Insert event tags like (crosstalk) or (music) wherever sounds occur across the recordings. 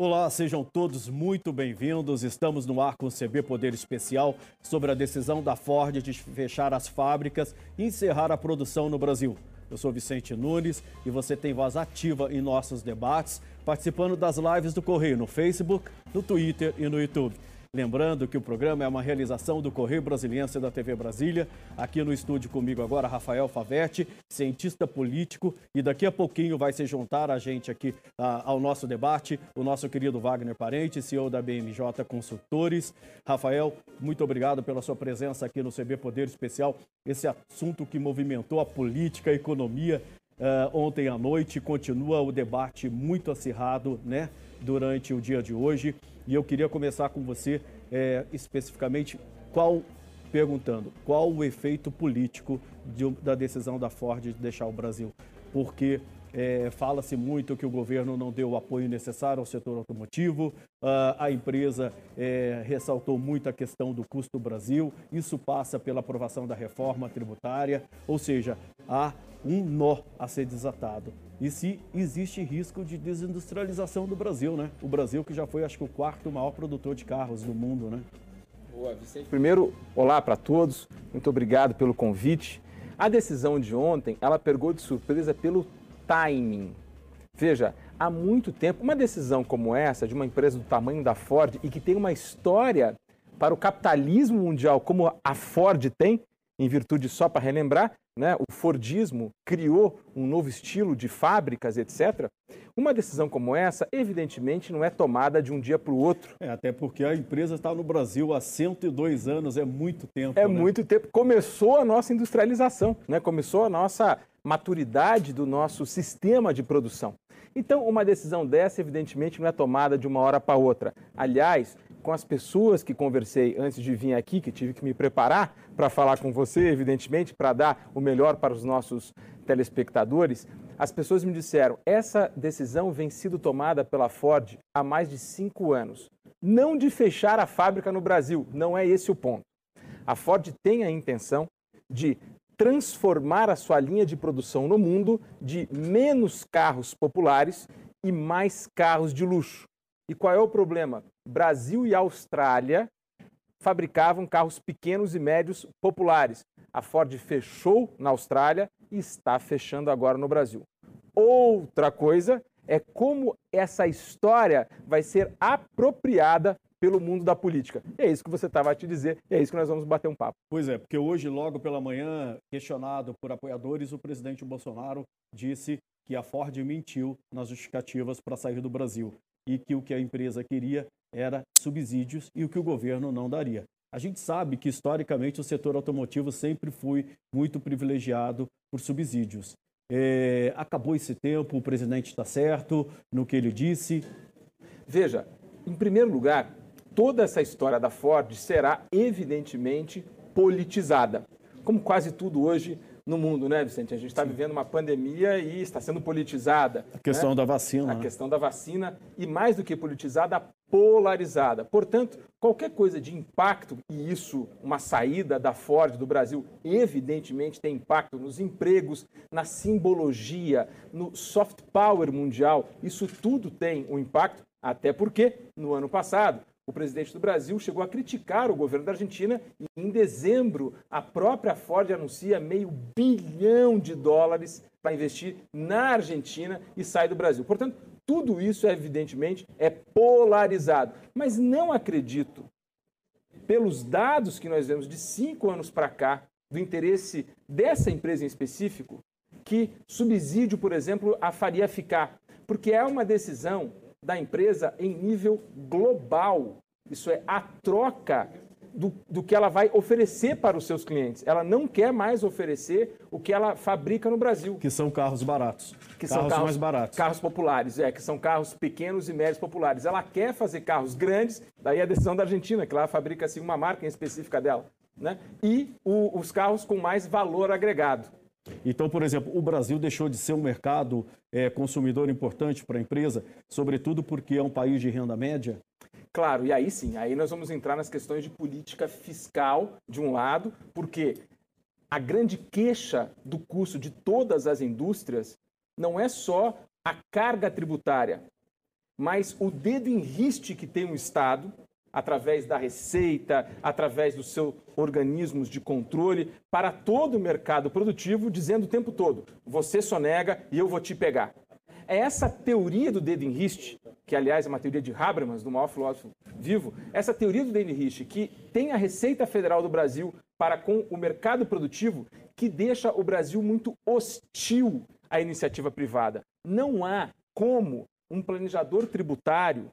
Olá, sejam todos muito bem-vindos. Estamos no ar com o CB Poder Especial sobre a decisão da Ford de fechar as fábricas e encerrar a produção no Brasil. Eu sou Vicente Nunes e você tem voz ativa em nossos debates, participando das lives do Correio no Facebook, no Twitter e no YouTube. Lembrando que o programa é uma realização do Correio Brasiliense da TV Brasília. Aqui no estúdio comigo agora, Rafael Favetti, cientista político, e daqui a pouquinho vai se juntar a gente aqui ao nosso debate, o nosso querido Wagner Parente, CEO da BMJ Consultores. Rafael, muito obrigado pela sua presença aqui no CB Poder Especial. Esse assunto que movimentou a política, a economia uh, ontem à noite, continua o debate muito acirrado, né, durante o dia de hoje. E eu queria começar com você é, especificamente qual perguntando qual o efeito político de, da decisão da Ford de deixar o Brasil, porque é, Fala-se muito que o governo não deu o apoio necessário ao setor automotivo, uh, a empresa é, ressaltou muito a questão do custo do Brasil, isso passa pela aprovação da reforma tributária, ou seja, há um nó a ser desatado e se existe risco de desindustrialização do Brasil, né? O Brasil que já foi, acho que, o quarto maior produtor de carros do mundo, né? Boa, Vicente. Primeiro, olá para todos, muito obrigado pelo convite. A decisão de ontem, ela pegou de surpresa pelo timing. Veja, há muito tempo, uma decisão como essa, de uma empresa do tamanho da Ford e que tem uma história para o capitalismo mundial como a Ford tem, em virtude, só para relembrar, né, o Fordismo criou um novo estilo de fábricas, etc. Uma decisão como essa, evidentemente, não é tomada de um dia para o outro. É, até porque a empresa está no Brasil há 102 anos, é muito tempo. É né? muito tempo. Começou a nossa industrialização, né? começou a nossa maturidade do nosso sistema de produção. Então, uma decisão dessa, evidentemente, não é tomada de uma hora para outra. Aliás, com as pessoas que conversei antes de vir aqui, que tive que me preparar para falar com você, evidentemente, para dar o melhor para os nossos telespectadores, as pessoas me disseram: essa decisão vem sido tomada pela Ford há mais de cinco anos. Não de fechar a fábrica no Brasil, não é esse o ponto. A Ford tem a intenção de transformar a sua linha de produção no mundo de menos carros populares e mais carros de luxo. E qual é o problema? Brasil e Austrália fabricavam carros pequenos e médios populares. A Ford fechou na Austrália e está fechando agora no Brasil. Outra coisa é como essa história vai ser apropriada pelo mundo da política. E é isso que você estava a te dizer, e é isso que nós vamos bater um papo. Pois é, porque hoje, logo pela manhã, questionado por apoiadores, o presidente Bolsonaro disse que a Ford mentiu nas justificativas para sair do Brasil e que o que a empresa queria era subsídios e o que o governo não daria. A gente sabe que, historicamente, o setor automotivo sempre foi muito privilegiado por subsídios. É, acabou esse tempo, o presidente está certo no que ele disse. Veja, em primeiro lugar, toda essa história da Ford será evidentemente politizada, como quase tudo hoje no mundo, né, Vicente? A gente está vivendo uma pandemia e está sendo politizada. A questão né? da vacina. A né? questão da vacina e, mais do que politizada, polarizada. Portanto, qualquer coisa de impacto, e isso, uma saída da Ford do Brasil, evidentemente tem impacto nos empregos, na simbologia, no soft power mundial, isso tudo tem um impacto, até porque, no ano passado, o presidente do Brasil chegou a criticar o governo da Argentina e em dezembro a própria Ford anuncia meio bilhão de dólares para investir na Argentina e sai do Brasil. Portanto, tudo isso evidentemente é polarizado, mas não acredito pelos dados que nós vemos de cinco anos para cá do interesse dessa empresa em específico que subsídio, por exemplo, a faria ficar, porque é uma decisão da empresa em nível global. Isso é a troca do, do, que ela vai oferecer para os seus clientes. Ela não quer mais oferecer o que ela fabrica no Brasil. Que são carros baratos. Que carros são carros mais baratos. Carros populares, é, que são carros pequenos e médios populares. Ela quer fazer carros grandes, daí a decisão da Argentina, que ela fabrica assim, uma marca em específica dela. Né? E o, os carros com mais valor agregado. Então, por exemplo, o Brasil deixou de ser um mercado é, consumidor importante para a empresa, sobretudo porque é um país de renda média? Claro, e aí sim, aí nós vamos entrar nas questões de política fiscal, de um lado, porque a grande queixa do custo de todas as indústrias não é só a carga tributária, mas o dedo em riste que tem o Estado, através da receita, através dos seus organismos de controle, para todo o mercado produtivo, dizendo o tempo todo: você sonega e eu vou te pegar. É essa teoria do dedo em riste, que aliás é uma teoria de Habermas, do maior filósofo vivo, essa teoria do dedo em riste, que tem a Receita Federal do Brasil para com o mercado produtivo, que deixa o Brasil muito hostil à iniciativa privada. Não há como um planejador tributário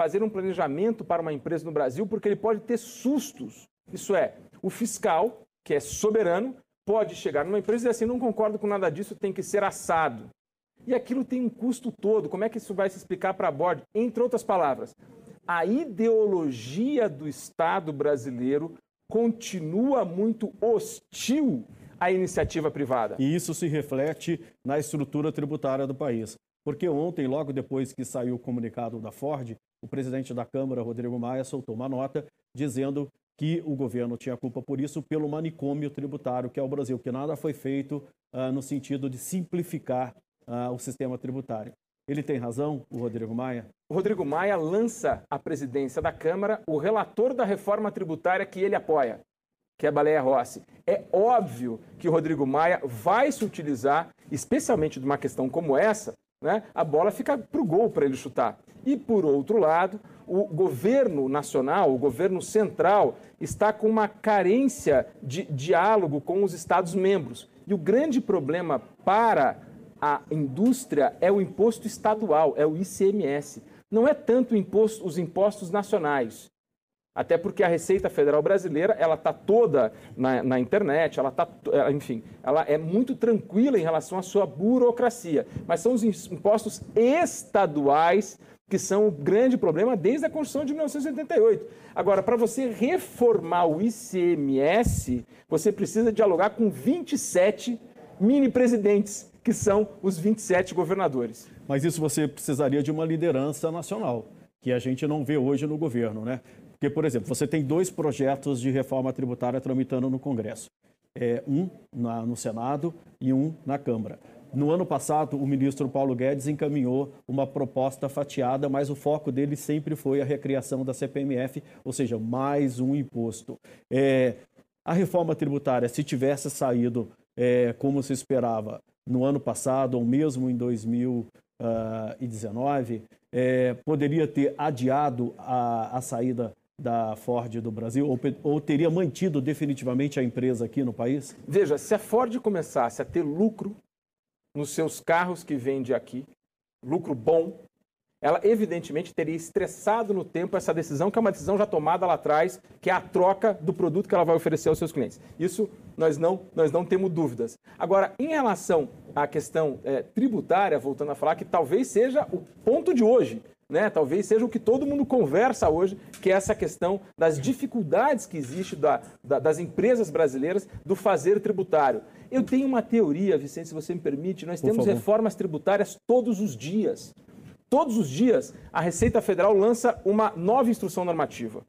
fazer um planejamento para uma empresa no Brasil, porque ele pode ter sustos. Isso é, o fiscal, que é soberano, pode chegar numa empresa e dizer assim: não concordo com nada disso, tem que ser assado. E aquilo tem um custo todo. Como é que isso vai se explicar para a board? Entre outras palavras, a ideologia do Estado brasileiro continua muito hostil à iniciativa privada. E isso se reflete na estrutura tributária do país. Porque ontem, logo depois que saiu o comunicado da Ford, o presidente da Câmara, Rodrigo Maia, soltou uma nota dizendo que o governo tinha culpa por isso pelo manicômio tributário que é o Brasil, que nada foi feito uh, no sentido de simplificar uh, o sistema tributário. Ele tem razão, o Rodrigo Maia? O Rodrigo Maia lança à presidência da Câmara o relator da reforma tributária que ele apoia, que é a Baleia Rossi. É óbvio que o Rodrigo Maia vai se utilizar, especialmente de uma questão como essa, né? a bola fica para o gol para ele chutar. E, por outro lado, o governo nacional, o governo central, está com uma carência de diálogo com os Estados-membros. E o grande problema para a indústria é o imposto estadual, é o ICMS. Não é tanto imposto, os impostos nacionais. Até porque a Receita Federal Brasileira ela está toda na, na, internet, ela está, enfim, ela é muito tranquila em relação à sua burocracia. Mas são os impostos estaduais que são o grande problema desde a Constituição de 1988. Agora, para você reformar o ICMS, você precisa dialogar com 27 mini-presidentes que são os 27 governadores. Mas isso você precisaria de uma liderança nacional, que a gente não vê hoje no governo, né? Porque, por exemplo, você tem dois projetos de reforma tributária tramitando no Congresso. É, um na, no Senado e um na Câmara. No ano passado, o ministro Paulo Guedes encaminhou uma proposta fatiada, mas o foco dele sempre foi a recriação da CPMF, ou seja, mais um imposto. É, a reforma tributária, se tivesse saído é, como se esperava, no ano passado, ou mesmo em 2019, é, poderia ter adiado a, a saída da Ford do Brasil ou, ou, teria mantido definitivamente a empresa aqui no país? Veja, se a Ford começasse a ter lucro nos seus carros que vende aqui, lucro bom, ela evidentemente teria estressado no tempo essa decisão, que é uma decisão já tomada lá atrás, que é a troca do produto que ela vai oferecer aos seus clientes. Isso nós não, nós não temos dúvidas. Agora, em relação à questão é, tributária, voltando a falar, que talvez seja o ponto de hoje, né? talvez seja o que todo mundo conversa hoje, que é essa questão das dificuldades que existe da, da, das empresas brasileiras do fazer tributário. Eu tenho uma teoria, Vicente, se você me permite, nós Por temos favor. reformas tributárias todos os dias. Todos os dias, a Receita Federal lança uma nova instrução normativa.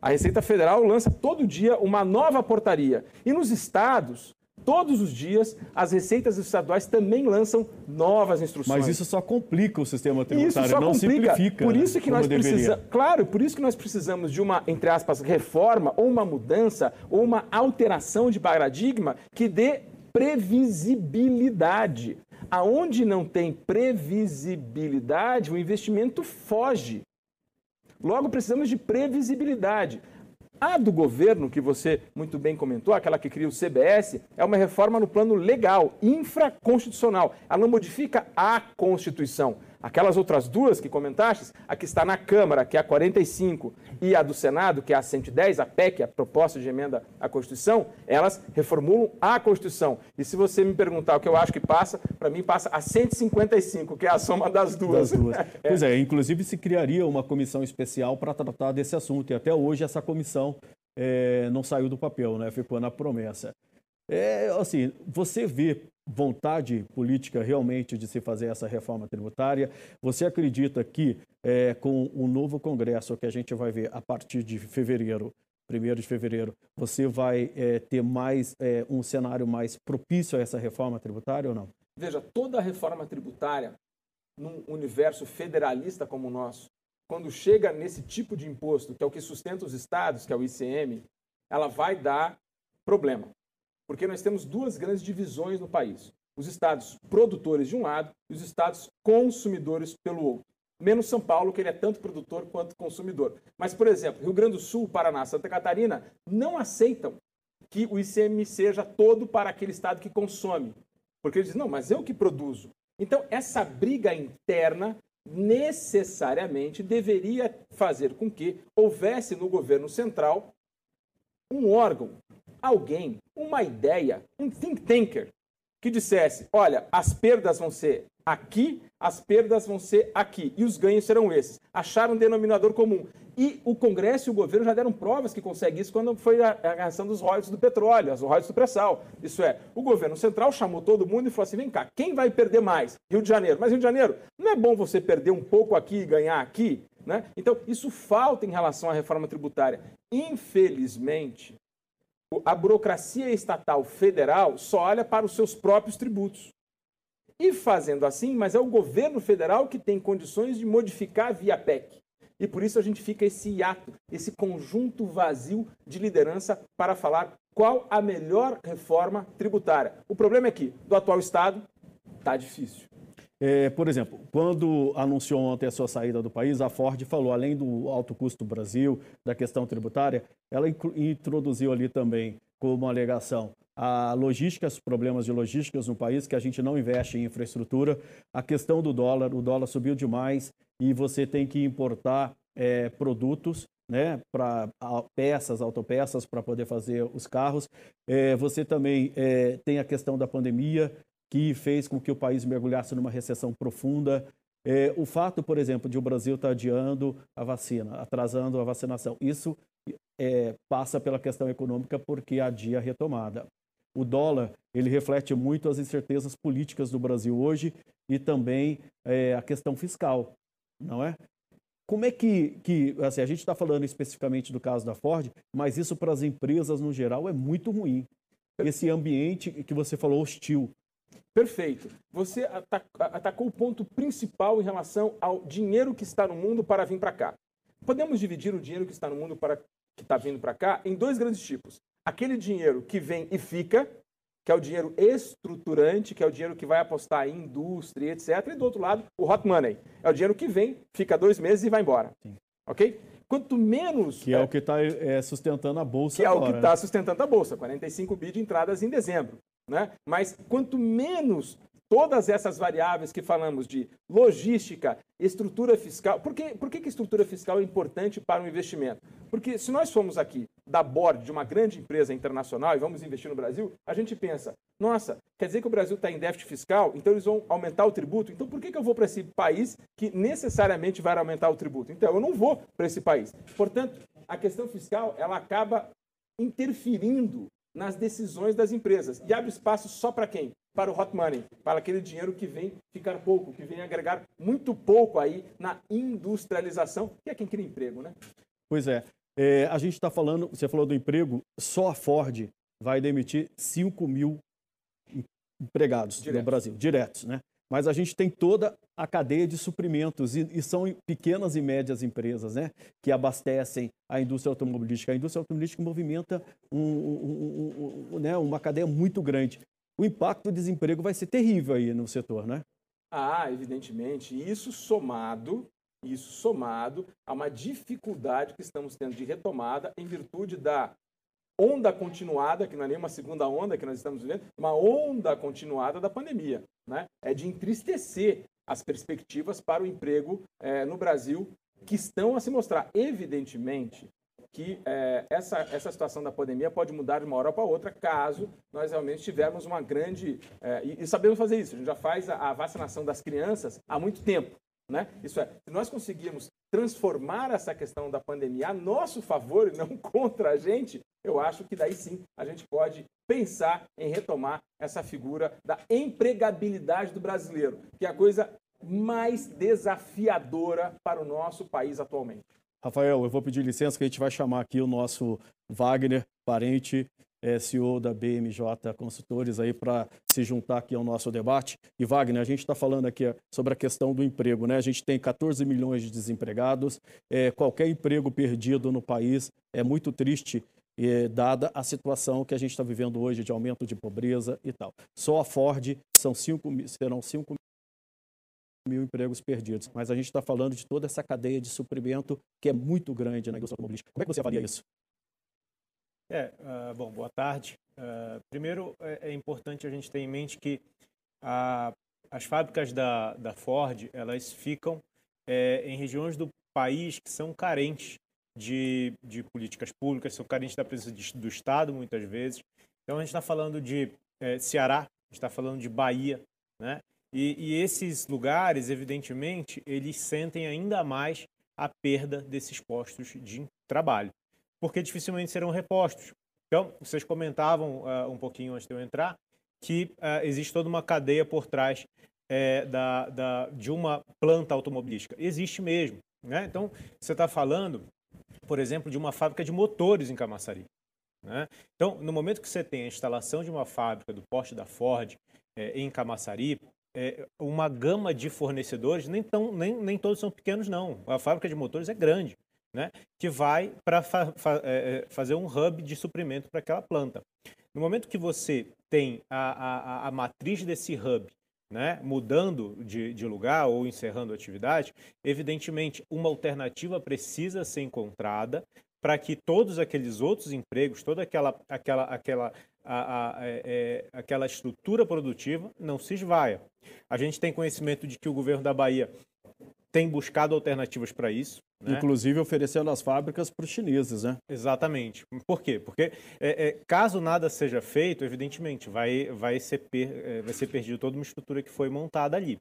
A Receita Federal lança todo dia uma nova portaria. E nos estados, todos os dias, as receitas estaduais também lançam novas instruções. Mas isso só complica o sistema tributário, não complica. simplifica. Por isso que nós precisamos, claro, por isso que nós precisamos de uma, entre aspas, reforma ou uma mudança ou uma alteração de paradigma que dê previsibilidade. Aonde não tem previsibilidade, o investimento foge. Logo, precisamos de previsibilidade. A do governo, que você muito bem comentou, aquela que cria o CBS, é uma reforma no plano legal, infraconstitucional. Ela não modifica a Constituição. Aquelas outras duas que comentaste, a que está na Câmara, que é a 45, e a do Senado, que é a 110, a PEC, a proposta de emenda à Constituição, elas reformulam a Constituição. E se você me perguntar o que eu acho que passa, para mim passa a 155, que é a soma das duas. Das duas. (laughs) é. Pois é, inclusive se criaria uma comissão especial para tratar desse assunto, e até hoje essa comissão é, não saiu do papel, né? ficou na promessa. É, assim, você vê vontade política realmente de se fazer essa reforma tributária? Você acredita que é, com o novo Congresso que a gente vai ver a partir de fevereiro, 1 de fevereiro, você vai é, ter mais é, um cenário mais propício a essa reforma tributária ou não? Veja, toda reforma tributária num universo federalista como o nosso, quando chega nesse tipo de imposto, que é o que sustenta os estados, que é o ICM, ela vai dar problema. Porque nós temos duas grandes divisões no país: os estados produtores de um lado e os estados consumidores pelo outro. Menos São Paulo, que ele é tanto produtor quanto consumidor. Mas, por exemplo, Rio Grande do Sul, Paraná, Santa Catarina não aceitam que o ICM seja todo para aquele estado que consome. Porque eles dizem, não, mas eu que produzo. Então, essa briga interna necessariamente deveria fazer com que houvesse no governo central um órgão, alguém, uma ideia, um think tanker que dissesse: olha, as perdas vão ser aqui, as perdas vão ser aqui e os ganhos serão esses. Acharam um denominador comum. E o Congresso e o governo já deram provas que consegue isso quando foi a, questão dos royalties do petróleo, as royalties do pré-sal. Isso é, o governo central chamou todo mundo e falou assim: vem cá, quem vai perder mais? Rio de Janeiro. Mas Rio de Janeiro, não é bom você perder um pouco aqui e ganhar aqui? Né? Então, isso falta em relação à reforma tributária. Infelizmente, a burocracia estatal federal só olha para os seus próprios tributos. E fazendo assim, mas é o governo federal que tem condições de modificar via PEC. E por isso a gente fica esse hiato, esse conjunto vazio de liderança para falar qual a melhor reforma tributária. O problema é que, do atual Estado, está difícil. É, por exemplo, quando anunciou ontem a sua saída do país, a Ford falou, além do alto custo do Brasil, da questão tributária, ela introduziu ali também como alegação a logística, os problemas de logística no país, que a gente não investe em infraestrutura, a questão do dólar, o dólar subiu demais e você tem que importar é, produtos né, para peças, autopeças para poder fazer os carros. É, você também é, tem a questão da pandemia, que fez com que o país mergulhasse numa recessão profunda. É, o fato, por exemplo, de o Brasil estar tá adiando a vacina, atrasando a vacinação, isso é, passa pela questão econômica porque adia a retomada. O dólar, ele reflete muito as incertezas políticas do Brasil hoje e também é, a questão fiscal, não é? Como é que, que assim, a gente está falando especificamente do caso da Ford, mas isso para as empresas no geral é muito ruim. Esse ambiente que você falou hostil, Perfeito. Você atacou o ponto principal em relação ao dinheiro que está no mundo para vir para cá. Podemos dividir o dinheiro que está no mundo para que está vindo para cá em dois grandes tipos. Aquele dinheiro que vem e fica, que é o dinheiro estruturante, que é o dinheiro que vai apostar em indústria, etc. E do outro lado, o hot money. É o dinheiro que vem, fica dois meses e vai embora. Sim. Ok? Quanto menos. Que é, é o que está é, sustentando a Bolsa. Que agora, é o que está né? sustentando a Bolsa. 45 bi de entradas em dezembro. Né? Mas quanto menos todas essas variáveis que falamos de logística, estrutura fiscal. Por que, por que, que estrutura fiscal é importante para o investimento? Porque se nós formos aqui da board de uma grande empresa internacional e vamos investir no Brasil, a gente pensa, nossa, quer dizer que o Brasil está em déficit fiscal, então eles vão aumentar o tributo, então por que, que eu vou para esse país que necessariamente vai aumentar o tributo? Então eu não vou para esse país. Portanto, a questão fiscal ela acaba interferindo nas decisões das empresas e abre espaço só para quem? Para o hot money, para aquele dinheiro que vem ficar pouco, que vem agregar muito pouco aí na industrialização, que é quem cria emprego, né? Pois é. é a gente está falando, você falou do emprego, só a Ford vai demitir 5 mil empregados diretos. no Brasil, diretos, né? Mas a gente tem toda a cadeia de suprimentos e, e, são pequenas e médias empresas né, que abastecem a indústria automobilística. A indústria automobilística movimenta um, um, um, né, uma cadeia muito grande. O impacto do desemprego vai ser terrível aí no setor, né? Ah, evidentemente. Isso somado, isso somado a uma dificuldade que estamos tendo de retomada em virtude da onda continuada, que não é nem uma segunda onda que nós estamos vivendo, uma onda continuada da pandemia. Né? É de entristecer as perspectivas para o emprego é, no Brasil que estão a se mostrar. Evidentemente que é, essa, essa situação da pandemia pode mudar de uma hora para outra caso nós realmente tivermos uma grande. É, e, e, sabemos fazer isso, a gente já faz a, a vacinação das crianças há muito tempo. Né? Isso é, se nós conseguirmos transformar essa questão da pandemia a nosso favor e não (laughs) contra a gente, eu acho que daí sim a gente pode pensar em retomar essa figura da empregabilidade do brasileiro, que é a coisa mais desafiadora para o nosso país atualmente. Rafael, eu vou pedir licença que a gente vai chamar aqui o nosso Wagner, parente é, CEO da BMJ Consultores, aí para se juntar aqui ao nosso debate. E Wagner, a gente está falando aqui sobre a questão do emprego, né? A gente tem 14 milhões de desempregados, é, qualquer emprego perdido no país é muito triste é, dada a situação que a gente está vivendo hoje de aumento de pobreza e tal. Só a Ford são cinco, serão 5 mil empregos perdidos. Mas a gente está falando de toda essa cadeia de suprimento que é muito grande na indústria automobilística. Como é que você avalia isso? É, uh, bom, boa tarde. Uh, primeiro, é, é, importante a gente ter em mente que a, as fábricas da, da Ford, elas ficam é, em regiões do país que são carentes de, de políticas públicas, são carentes da presença de, do Estado, muitas vezes. Então, a gente está falando de é, Ceará, está falando de Bahia, né? E, e, esses lugares, evidentemente, eles sentem ainda mais a perda desses postos de trabalho, porque dificilmente serão repostos. Então, vocês comentavam uh, um pouquinho antes de eu entrar que uh, existe toda uma cadeia por trás é, da, da, de uma planta automobilística. Existe mesmo. Né? Então, você está falando, por exemplo, de uma fábrica de motores em Camaçari. Né? Então, no momento que você tem a instalação de uma fábrica do porte da Ford é, em Camaçari, é, uma gama de fornecedores, nem, tão, nem, nem todos são pequenos, não. A fábrica de motores é grande, né? que vai para fa fa é, é, fazer um hub de suprimento para aquela planta. No momento que você tem a, a, a matriz desse hub né, mudando de, de, lugar ou encerrando a atividade, evidentemente uma alternativa precisa ser encontrada para que todos aqueles outros empregos, toda aquela, aquela, aquela, a, a, é, é, aquela estrutura produtiva não se esvaia. A gente tem conhecimento de que o governo da Bahia tem buscado alternativas para isso. Né? Inclusive oferecendo as fábricas para os chineses, né? Exatamente. Por quê? Porque é, é, caso nada seja feito, evidentemente, vai, vai, ser per, é, vai ser perdido toda uma estrutura que foi montada ali.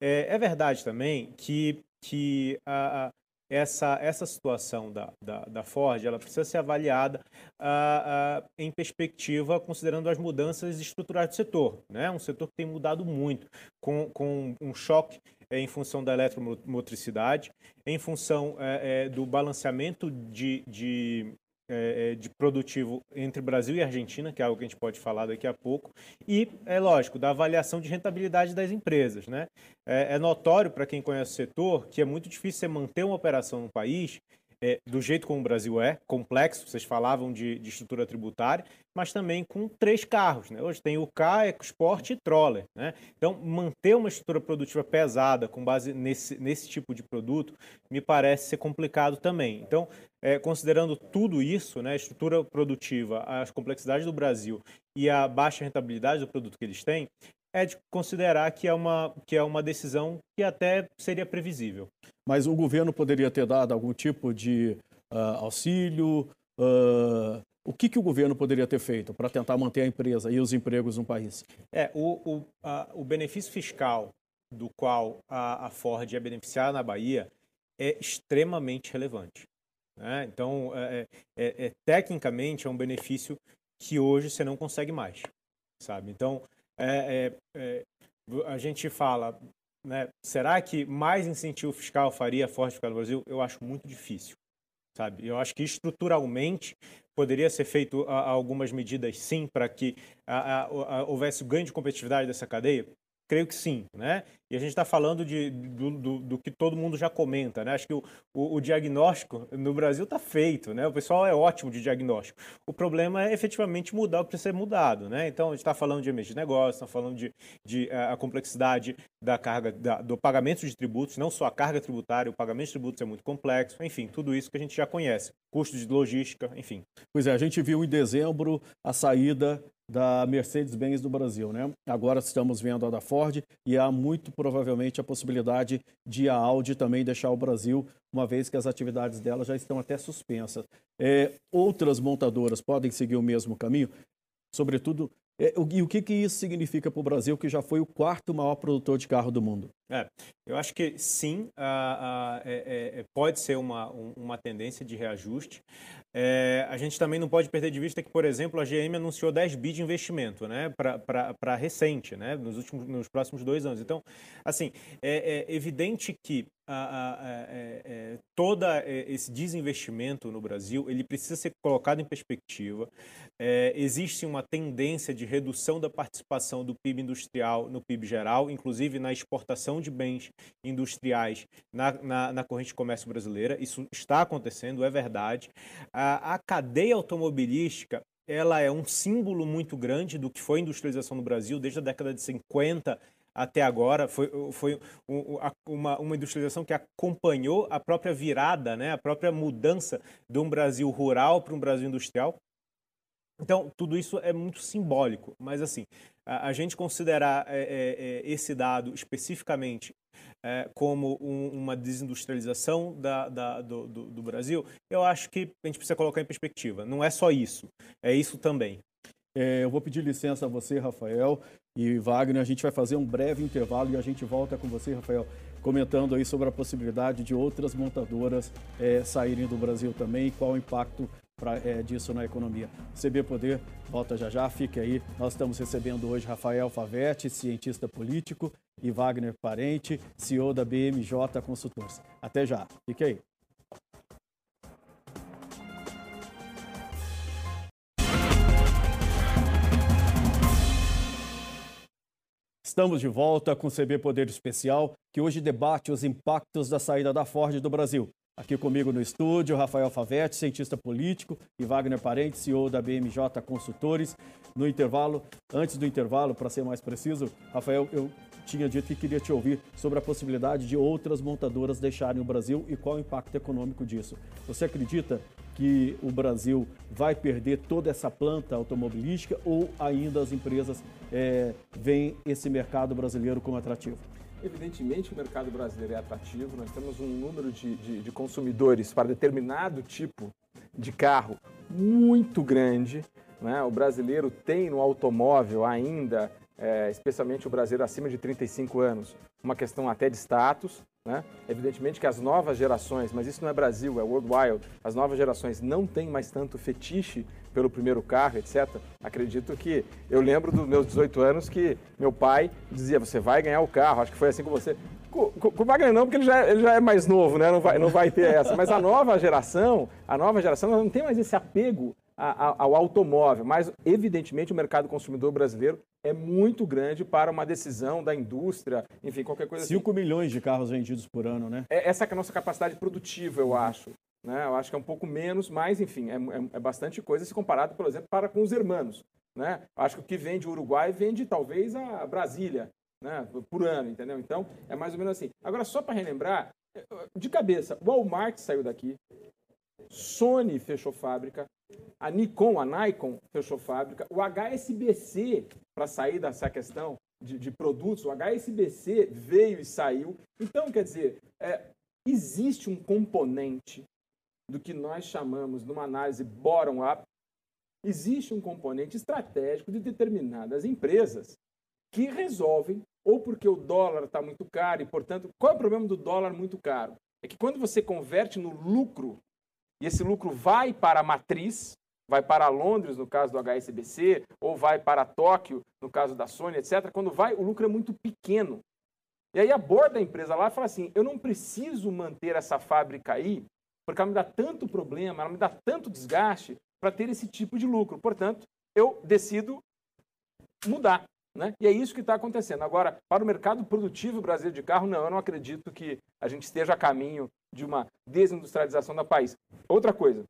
É, é verdade também que, que a, essa, essa situação da, da, da, Ford ela precisa ser avaliada uh, em perspectiva, considerando as mudanças estruturais do setor. Né? Um setor que tem mudado muito, com, com um choque em função da eletromotricidade, em função é, é, do balanceamento de, de, é, é, de produtivo entre Brasil e Argentina, que é algo que a gente pode falar daqui a pouco, e, é lógico, da avaliação de rentabilidade das empresas. Né? É, é notório para quem conhece o setor que é muito difícil você manter uma operação no país é, do jeito como o Brasil é, complexo, vocês falavam de, de, estrutura tributária, mas também com três carros. Né? Hoje tem o K, EcoSport e Troller. Né? Então, manter uma estrutura produtiva pesada com base nesse, nesse tipo de produto me parece ser complicado também. Então, é, considerando tudo isso, né, a estrutura produtiva, as complexidades do Brasil e a baixa rentabilidade do produto que eles têm, é de considerar que é uma, que é uma decisão que até seria previsível. Mas o governo poderia ter dado algum tipo de uh, auxílio? Uh, o que, que o governo poderia ter feito para tentar manter a empresa e os empregos no país? É, o, o, a, o benefício fiscal do qual a, a Ford é beneficiada na Bahia é extremamente relevante. Né? Então, é, é, é, é tecnicamente, é um benefício que hoje você não consegue mais, sabe? Então, é, é, é, a gente fala, né, será que mais incentivo fiscal faria forte ficar no Brasil? Eu acho muito difícil, sabe? Eu acho que estruturalmente poderia ser feito a, a algumas medidas sim para que a, houvesse ganho de competitividade dessa cadeia. Creio que sim, né? E a gente está falando de, do, do, do, que todo mundo já comenta, né? Acho que o, o, o diagnóstico no Brasil está feito, né? O pessoal é ótimo de diagnóstico. O problema é efetivamente mudar o que precisa ser mudado, né? Então, a gente está falando de emergência de negócio, está falando de, de a, a complexidade da carga, da, do pagamento de tributos, não só a carga tributária, o pagamento de tributos é muito complexo, enfim, tudo isso que a gente já conhece. Custos de logística, enfim. Pois é, a gente viu em dezembro a saída da Mercedes-Benz do Brasil, né? Agora estamos vendo a da Ford e há muito provavelmente a possibilidade de a Audi também deixar o Brasil, uma vez que as atividades dela já estão até suspensas. É, outras montadoras podem seguir o mesmo caminho, sobretudo. É, e o que, que isso significa para o Brasil, que já foi o quarto maior produtor de carro do mundo? É, eu acho que sim, a, é, é, pode ser uma, uma tendência de reajuste. É, a gente também não pode perder de vista que, por exemplo, a GM anunciou 10 bi de investimento né, para recente, né, nos, últimos, nos próximos dois anos. Então, assim, é, é evidente que a, a, é, é, todo é, esse desinvestimento no Brasil ele precisa ser colocado em perspectiva. É, existe uma tendência de redução da participação do PIB industrial no PIB geral, inclusive na exportação de bens industriais na, na, na corrente de comércio brasileira. Isso está acontecendo, é verdade. A, a cadeia automobilística ela é um símbolo muito grande do que foi a industrialização no Brasil desde a década de 50 até agora. Foi, foi uma, uma industrialização que acompanhou a própria virada, né, a própria mudança de um Brasil rural para um Brasil industrial. Então, tudo isso é muito simbólico, mas assim, a, a gente considerar é, é, é esse dado especificamente é, como um, uma desindustrialização da, da, do, do, do, Brasil, eu acho que a gente precisa colocar em perspectiva. Não é só isso, é isso também. É, eu vou pedir licença a você, Rafael e Wagner. A gente vai fazer um breve intervalo e a gente volta com você, Rafael, comentando aí sobre a possibilidade de outras montadoras é, saírem do Brasil também e qual o impacto pra, é, disso na economia. CB Poder volta já já, fique aí. Nós estamos recebendo hoje Rafael Favetti, cientista político, e Wagner Parente, CEO da BMJ Consultores. Até já, fique aí. Estamos de volta com o CB Poder Especial, que hoje debate os impactos da saída da Ford do Brasil. Aqui comigo no estúdio, Rafael Favetti, cientista político, e Wagner Parente, CEO da BMJ Consultores. No intervalo, antes do intervalo, para ser mais preciso, Rafael, eu tinha dito que queria te ouvir sobre a possibilidade de outras montadoras deixarem o Brasil e qual o impacto econômico disso. Você acredita que o Brasil vai perder toda essa planta automobilística ou ainda as empresas é, veem esse mercado brasileiro como atrativo? Evidentemente o mercado brasileiro é atrativo, nós temos um número de, de, de consumidores para determinado tipo de carro muito grande. Né? O brasileiro tem no automóvel ainda é, especialmente o brasileiro acima de 35 anos, uma questão até de status. Né? Evidentemente que as novas gerações, mas isso não é Brasil, é worldwide, as novas gerações não têm mais tanto fetiche pelo primeiro carro, etc. Acredito que eu lembro dos meus 18 anos que meu pai dizia: você vai ganhar o carro. Acho que foi assim com você. Com, o Wagner não, porque ele já, ele já é mais novo, né? Não vai, não vai ter essa. Mas a nova geração, a nova geração não tem mais esse apego ao automóvel, mas evidentemente o mercado consumidor brasileiro é muito grande para uma decisão da indústria, enfim, qualquer coisa 5 assim. milhões de carros vendidos por ano, né? É, essa é a nossa capacidade produtiva, eu acho. Né? Eu acho que é um pouco menos, mas enfim, é, é, é bastante coisa se comparado, por exemplo, para com os irmãos. Né? Acho que o que vende o Uruguai vende talvez a Brasília né? por ano, entendeu? Então é mais ou menos assim. Agora, só para relembrar, de cabeça, Walmart saiu daqui, Sony fechou fábrica, a Nikon, a Nikon fechou fábrica, o HSBC, para sair dessa questão de, de, produtos, o HSBC veio e saiu. Então, quer dizer, é, existe um componente do que nós chamamos, numa análise bottom-up, existe um componente estratégico de determinadas empresas que resolvem, ou porque o dólar está muito caro, e, portanto, qual é o problema do dólar muito caro? É que quando você converte no lucro e esse lucro vai para a matriz, vai para Londres, no caso do HSBC, ou vai para Tóquio, no caso da Sony, etc. Quando vai, o lucro é muito pequeno. E aí a borda da empresa lá fala assim: eu não preciso manter essa fábrica aí, porque ela me dá tanto problema, ela me dá tanto desgaste para ter esse tipo de lucro. Portanto, eu decido mudar. Né? E é isso que está acontecendo. Agora, para o mercado produtivo brasileiro de carro, não, eu não acredito que a gente esteja a caminho de uma desindustrialização do país. Outra coisa,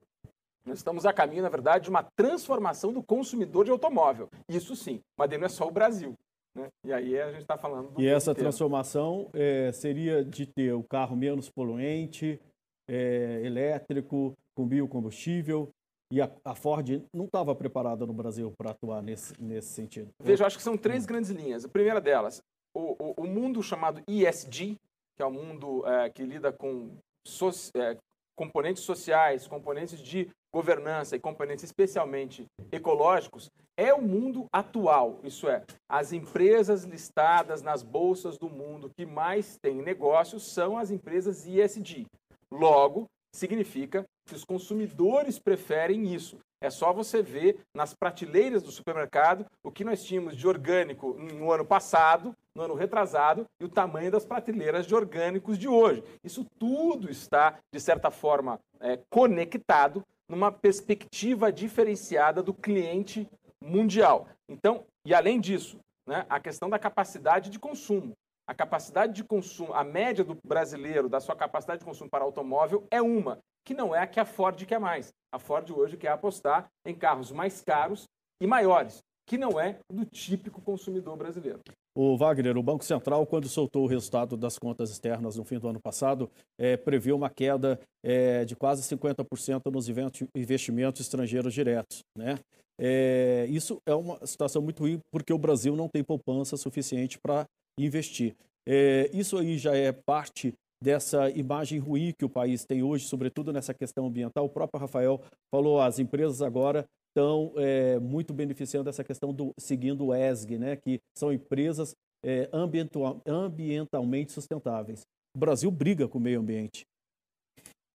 nós estamos a caminho, na verdade, de uma transformação do consumidor de automóvel. Isso sim, mas não é só o Brasil. Né? E aí a gente está falando. e essa inteiro. transformação é, seria de ter o carro menos poluente, é, elétrico, com biocombustível, e a, a Ford não estava preparada no Brasil para atuar nesse, nesse sentido. Veja, acho que são três grandes linhas. A primeira delas, o, o, o mundo chamado ESG, que é o um mundo é, que lida com so, é, componentes sociais, componentes de governança e componentes especialmente ecológicos, é o mundo atual. Isso é, as empresas listadas nas bolsas do mundo que mais têm negócios são as empresas ESG. Logo, significa que os consumidores preferem isso. É só você ver nas prateleiras do supermercado o que nós tínhamos de orgânico no ano passado, no ano retrasado, e o tamanho das prateleiras de orgânicos de hoje. Isso tudo está, de certa forma, é, conectado numa perspectiva diferenciada do cliente mundial. Então, e além disso, né, a questão da capacidade de consumo. A capacidade de consumo, a média do brasileiro, da sua capacidade de consumo para automóvel é uma, que não é a que a Ford quer mais. A Ford hoje quer apostar em carros mais caros e maiores, que não é do típico consumidor brasileiro. O Wagner, o Banco Central, quando soltou o resultado das contas externas no fim do ano passado, é, previu uma queda é, de quase 50% nos investimentos estrangeiros diretos. Né? É, isso é uma situação muito ruim porque o Brasil não tem poupança suficiente para investir. É, isso aí já é parte dessa imagem ruim que o país tem hoje, sobretudo nessa questão ambiental. O próprio Rafael falou, as empresas agora estão é, muito beneficiando dessa questão do seguindo o ESG, né, que são empresas é, ambiental, ambientalmente sustentáveis. O Brasil briga com o meio ambiente.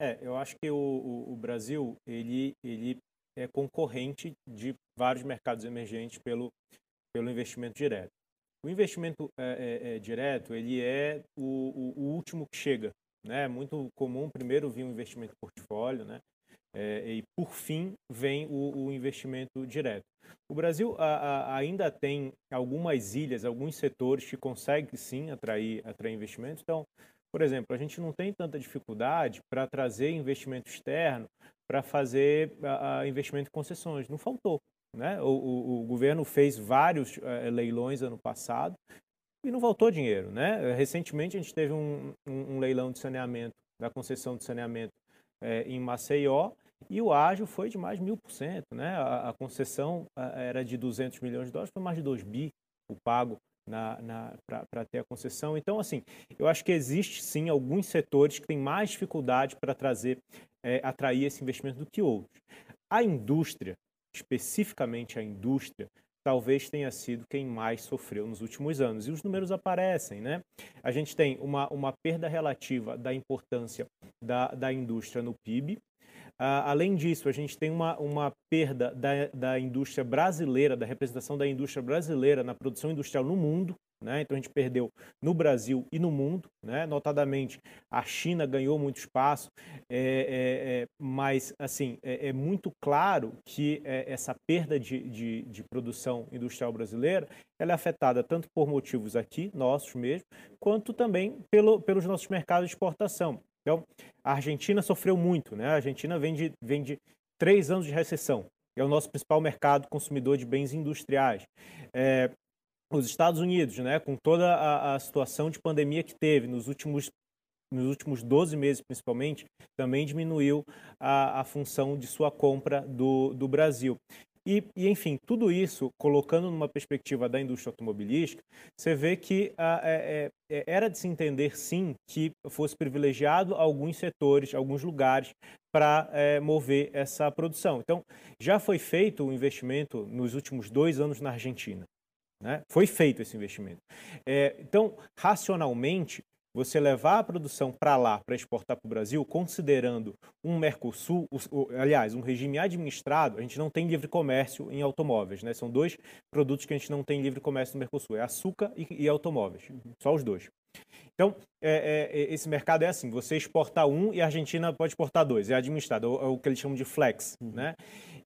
É, eu acho que o, o, o Brasil ele, ele é concorrente de vários mercados emergentes pelo, pelo investimento direto. O investimento é, é, é, direto ele é o, o, o, último que chega. Né? É muito comum primeiro vir um investimento portfólio, né? É, e por fim vem o, o investimento direto. O Brasil a, a, ainda tem algumas ilhas, alguns setores que conseguem sim atrair, atrair investimentos. Então, por exemplo, a gente não tem tanta dificuldade para trazer investimento externo para fazer a, investimento em concessões. Não faltou. Né? O, o, o governo fez vários uh, leilões ano passado e não voltou dinheiro. Né? Recentemente a gente teve um, um, um leilão de saneamento, da concessão de saneamento é, em Maceió, e o ágio foi de mais de mil por cento. Né? A, a concessão a, era de 200 milhões de dólares, foi mais de 2 bi o pago para ter a concessão. Então, assim, eu acho que existe sim alguns setores que têm mais dificuldade para trazer, é, atrair esse investimento do que outros. A indústria, especificamente a indústria, talvez tenha sido quem mais sofreu nos últimos anos. E os números aparecem, né? A gente tem uma, uma perda relativa da importância da, da indústria no PIB. Uh, além disso, a gente tem uma, uma perda da, da indústria brasileira, da representação da indústria brasileira na produção industrial no mundo. Né? Então a gente perdeu no Brasil e no mundo, né? notadamente a China ganhou muito espaço, é, é, é, mas assim é, é muito claro que é, essa perda de, de, de, produção industrial brasileira ela é afetada tanto por motivos aqui nossos mesmo, quanto também pelo, pelos nossos mercados de exportação. Então a Argentina sofreu muito, né? A Argentina vem de, vem de três anos de recessão. É o nosso principal mercado consumidor de bens industriais. É, os Estados Unidos, né, com toda a, a, situação de pandemia que teve nos últimos, nos últimos 12 meses, principalmente, também diminuiu a, a função de sua compra do, do Brasil. E, e, enfim, tudo isso, colocando numa perspectiva da indústria automobilística, você vê que ah, é, é, era de se entender, sim, que fosse privilegiado alguns setores, alguns lugares, para é, mover essa produção. Então, já foi feito o um investimento nos últimos dois anos na Argentina. Né? Foi feito esse investimento. É, então, racionalmente, você levar a produção para lá, para exportar para o Brasil, considerando um Mercosul, aliás, um regime administrado, a gente não tem livre comércio em automóveis. Né? São dois produtos que a gente não tem livre comércio no Mercosul, é açúcar e, e automóveis, só os dois. Então, é, é, esse mercado é assim, você exporta um e a Argentina pode exportar dois, é administrado, é o, é que eles chamam de flex. Uhum. Né?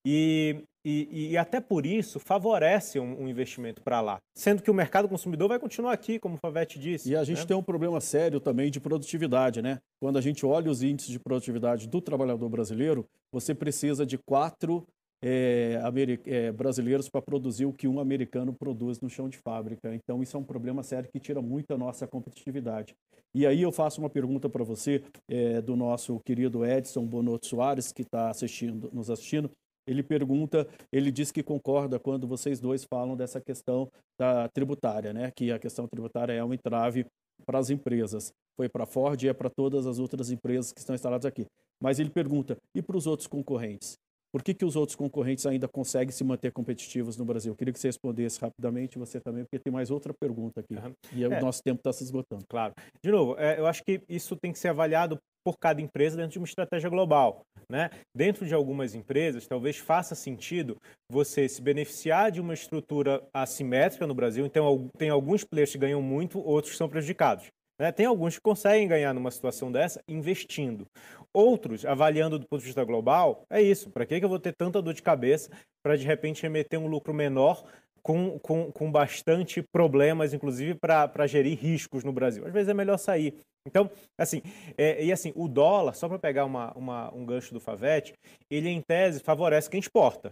E, e, e, até por isso favorece um, um investimento para lá, sendo que o mercado consumidor vai continuar aqui, como o Favete disse. E a gente né? tem um problema sério também de produtividade, né? Quando a gente olha os índices de produtividade do trabalhador brasileiro, você precisa de quatro é, é, brasileiros para produzir o que um americano produz no chão de fábrica. Então, isso é um problema sério que tira muito a nossa competitividade. E aí eu faço uma pergunta para você, é, do nosso querido Edson Bonotto Soares, que está assistindo, nos assistindo. Ele pergunta, ele diz que concorda quando vocês dois falam dessa questão da tributária, né? Que a questão tributária é um entrave para as empresas. Foi para a Ford e é para todas as outras empresas que estão instaladas aqui. Mas ele pergunta, e para os outros concorrentes? Por que, que os outros concorrentes ainda conseguem se manter competitivos no Brasil? Eu queria que você respondesse rapidamente, você também, porque tem mais outra pergunta aqui. Uhum. E é. o nosso tempo está se esgotando. Claro. De novo, é, eu acho que isso tem que ser avaliado por cada empresa dentro de uma estratégia global. Né? Dentro de algumas empresas, talvez faça sentido você se beneficiar de uma estrutura assimétrica no Brasil. Então, tem alguns players que ganham muito, outros são prejudicados. Né? Tem alguns que conseguem ganhar numa situação dessa investindo. Outros, avaliando do ponto de vista global, é isso. Para que eu vou ter tanta dor de cabeça para de repente remeter um lucro menor com, com, com bastante problemas, inclusive para gerir riscos no Brasil. Às vezes é melhor sair. Então, assim, é, e assim, o dólar, só para pegar uma, uma, um gancho do Favete, ele em tese favorece quem exporta.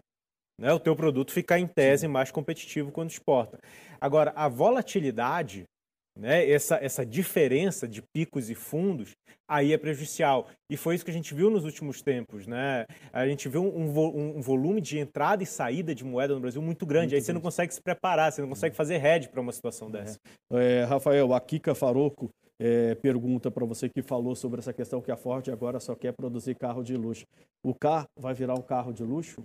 Né? O teu produto fica em tese mais competitivo quando exporta. Agora, a volatilidade né, essa, essa diferença de picos e fundos, aí é prejudicial. E foi isso que a gente viu nos últimos tempos. Né? A gente viu um, um, um volume de entrada e saída de moeda no Brasil muito grande. Muito aí você não consegue se preparar, você não consegue fazer hedge para uma situação é. dessa. É, Rafael, a Kika Faroco é, pergunta para você que falou sobre essa questão que a Ford agora só quer produzir carro de luxo. O carro vai virar um carro de luxo?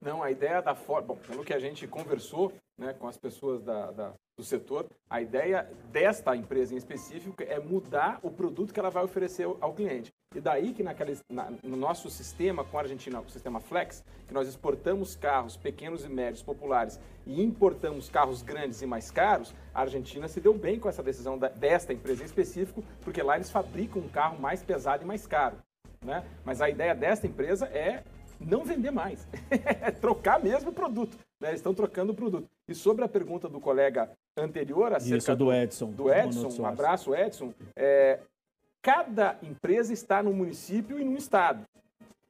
Não, a ideia da Ford, bom, pelo que a gente conversou né, com as pessoas da, da, do setor, a ideia desta empresa em específico é mudar o produto que ela vai oferecer ao cliente. E daí que naquela, na, no nosso sistema com a Argentina, o sistema Flex, que nós exportamos carros pequenos e médios populares e importamos carros grandes e mais caros, a Argentina se deu bem com essa decisão da, desta empresa em específico, porque lá eles fabricam um carro mais pesado e mais caro. Né? Mas a ideia desta empresa é não vender mais, é (laughs) trocar mesmo o produto. Né? Eles estão trocando o produto. E sobre a pergunta do colega anterior, acerca Isso, do Edson. Do Edson, um abraço, Edson. É, cada empresa está no município e no estado.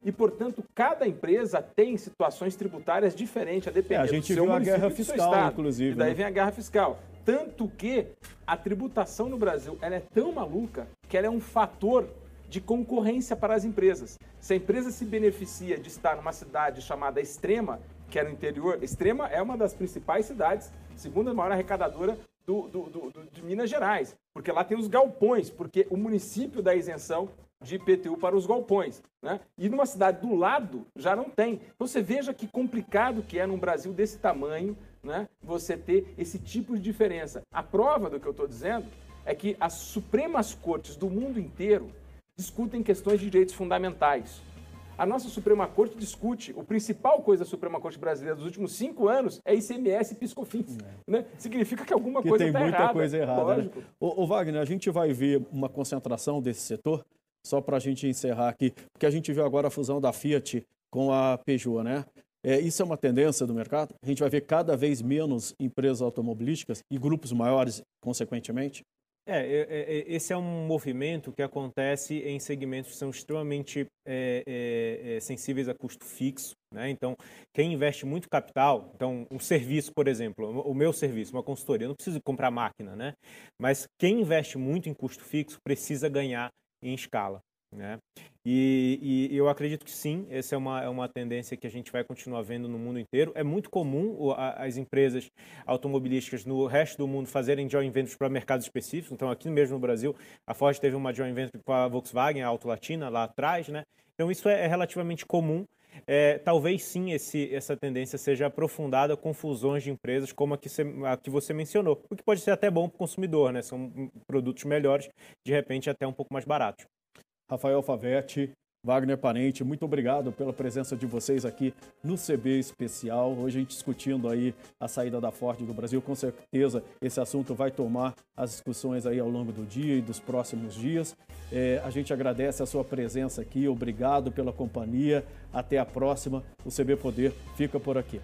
E, portanto, cada empresa tem situações tributárias diferentes, a depender é, a gente viu a guerra fiscal, inclusive. E daí né? vem a guerra fiscal. Tanto que a tributação no Brasil ela é tão maluca que ela é um fator de concorrência para as empresas. Se a empresa se beneficia de estar numa cidade chamada Extrema, que é no interior, Extrema é uma das principais cidades, segunda maior arrecadadora do, do, do, de Minas Gerais, porque lá tem os galpões, porque o município dá isenção de IPTU para os galpões. Né? E numa cidade do lado já não tem. Então você veja que complicado que é num Brasil desse tamanho né, você ter esse tipo de diferença. A prova do que eu estou dizendo é que as Supremas Cortes do mundo inteiro discutem questões de direitos fundamentais. A nossa Suprema Corte discute, o principal coisa da Suprema Corte brasileira dos últimos cinco anos é ICMS e piscofins. É. Né? Significa que alguma que coisa está errada. Tem muita coisa errada. Né? Ô, ô, Wagner, a gente vai ver uma concentração desse setor, só para a gente encerrar aqui, porque a gente viu agora a fusão da Fiat com a Peugeot, né? É, isso é uma tendência do mercado? A gente vai ver cada vez menos empresas automobilísticas e grupos maiores, consequentemente? É, é, é, esse é um movimento que acontece em segmentos que são extremamente é, é, é, sensíveis a custo fixo. Né? Então, quem investe muito capital, então um serviço, por exemplo, o meu serviço, uma consultoria, eu não preciso comprar máquina, né? mas quem investe muito em custo fixo precisa ganhar em escala. Né? E, e, eu acredito que sim, essa é uma, é uma tendência que a gente vai continuar vendo no mundo inteiro. É muito comum as empresas automobilísticas no resto do mundo fazerem joint ventures para mercados específicos. Então, aqui mesmo no Brasil, a Ford teve uma joint venture com a Volkswagen, a Auto Latina, lá atrás. Né? Então, isso é, é relativamente comum. É, talvez sim esse, essa tendência seja aprofundada com fusões de empresas como a que, você, a que você mencionou, o que pode ser até bom para o consumidor, né? São produtos melhores, de repente até um pouco mais baratos. Rafael Favetti, Wagner Parente, muito obrigado pela presença de vocês aqui no CB Especial. Hoje a gente discutindo aí a saída da Ford do Brasil. Com certeza esse assunto vai tomar as discussões aí ao longo do dia e dos próximos dias. É, a gente agradece a sua presença aqui, obrigado pela companhia. Até a próxima. O CB Poder fica por aqui.